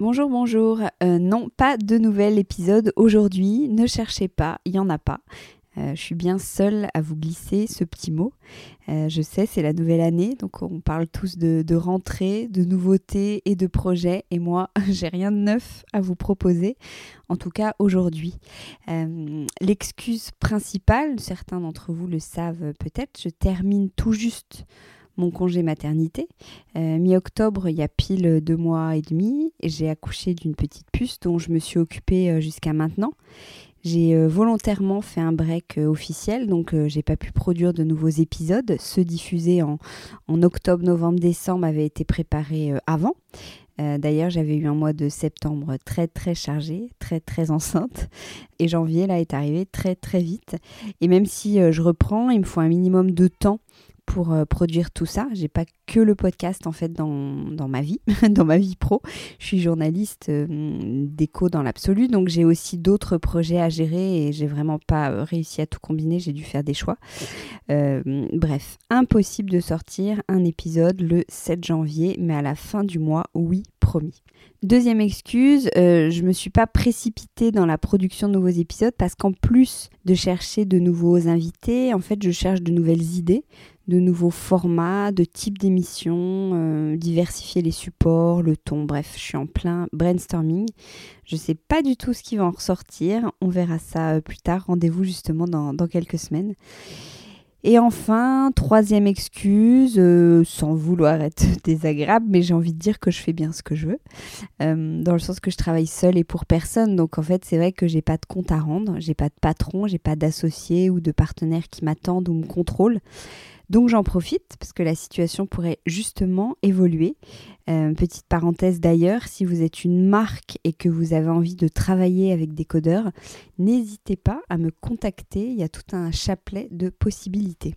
Bonjour, bonjour. Euh, non, pas de nouvel épisode aujourd'hui. Ne cherchez pas, il n'y en a pas. Euh, je suis bien seule à vous glisser ce petit mot. Euh, je sais, c'est la nouvelle année, donc on parle tous de, de, rentrée, de nouveautés et de projets. Et moi, j'ai rien de neuf à vous proposer, en tout cas aujourd'hui. L'excuse principale, certains d'entre vous le savent peut-être, je termine tout juste mon congé maternité. Euh, mi-octobre, il y a pile deux mois et demi, j'ai accouché d'une petite puce dont je me suis occupée euh, jusqu'à maintenant. J'ai euh, volontairement fait un break officiel, donc j'ai pas pu produire de nouveaux épisodes. Ceux diffusés en, octobre, novembre, décembre avaient été préparés avant. D'ailleurs, j'avais eu un mois de septembre très très chargé, très très enceinte. Et janvier, là, est arrivé très très vite. Et même si je reprends, il me faut un minimum de temps pour euh, produire tout ça. J'ai pas que le podcast en fait dans, dans ma vie, dans ma vie pro. Je suis journaliste euh, d'écho dans l'absolu, donc j'ai aussi d'autres projets à gérer et j'ai vraiment pas euh, réussi à tout combiner. J'ai dû faire des choix. bref, impossible de sortir un épisode le 7 janvier, mais à la fin du mois, oui, promis. Deuxième excuse, je me suis pas précipitée dans la production de nouveaux épisodes parce qu'en plus de chercher de nouveaux invités, en fait, je cherche de nouvelles idées de nouveaux formats, de types d'émissions, euh, diversifier les supports, le ton, bref, je suis en plein brainstorming. Je ne sais pas du tout ce qui va en ressortir, on verra ça euh, plus tard, rendez-vous justement dans, quelques semaines. Et enfin, troisième excuse, euh, sans vouloir être désagréable, mais j'ai envie de dire que je fais bien ce que je veux, dans le sens que je travaille seule et pour personne. Donc en fait, c'est vrai que j'ai pas de compte à rendre, j'ai pas de patron, j'ai pas d'associé ou de partenaire qui m'attendent ou me contrôlent. Donc j'en profite parce que la situation pourrait justement évoluer. Euh, petite parenthèse d'ailleurs, si vous êtes une marque et que vous avez envie de travailler avec des codeurs, n'hésitez pas à me contacter. Il y a tout un chapelet de possibilités.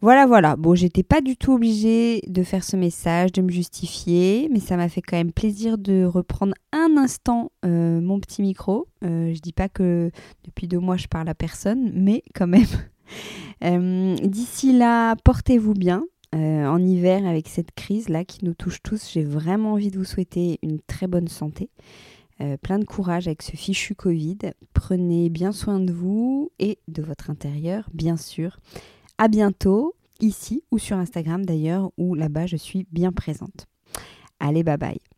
Voilà, voilà. Bon, j'étais pas du tout obligée de faire ce message, de me justifier, mais ça m'a fait quand même plaisir de reprendre un instant euh, mon petit micro. Euh, je dis pas que depuis deux mois je parle à personne, mais quand même. Euh, d'ici là, portez-vous bien. Euh, en hiver, avec cette crise-là qui nous touche tous, j'ai vraiment envie de vous souhaiter une très bonne santé. Euh, plein de courage avec ce fichu Covid. Prenez bien soin de vous et de votre intérieur, bien sûr. À bientôt, ici ou sur Instagram d'ailleurs, où là-bas je suis bien présente. Allez, bye bye.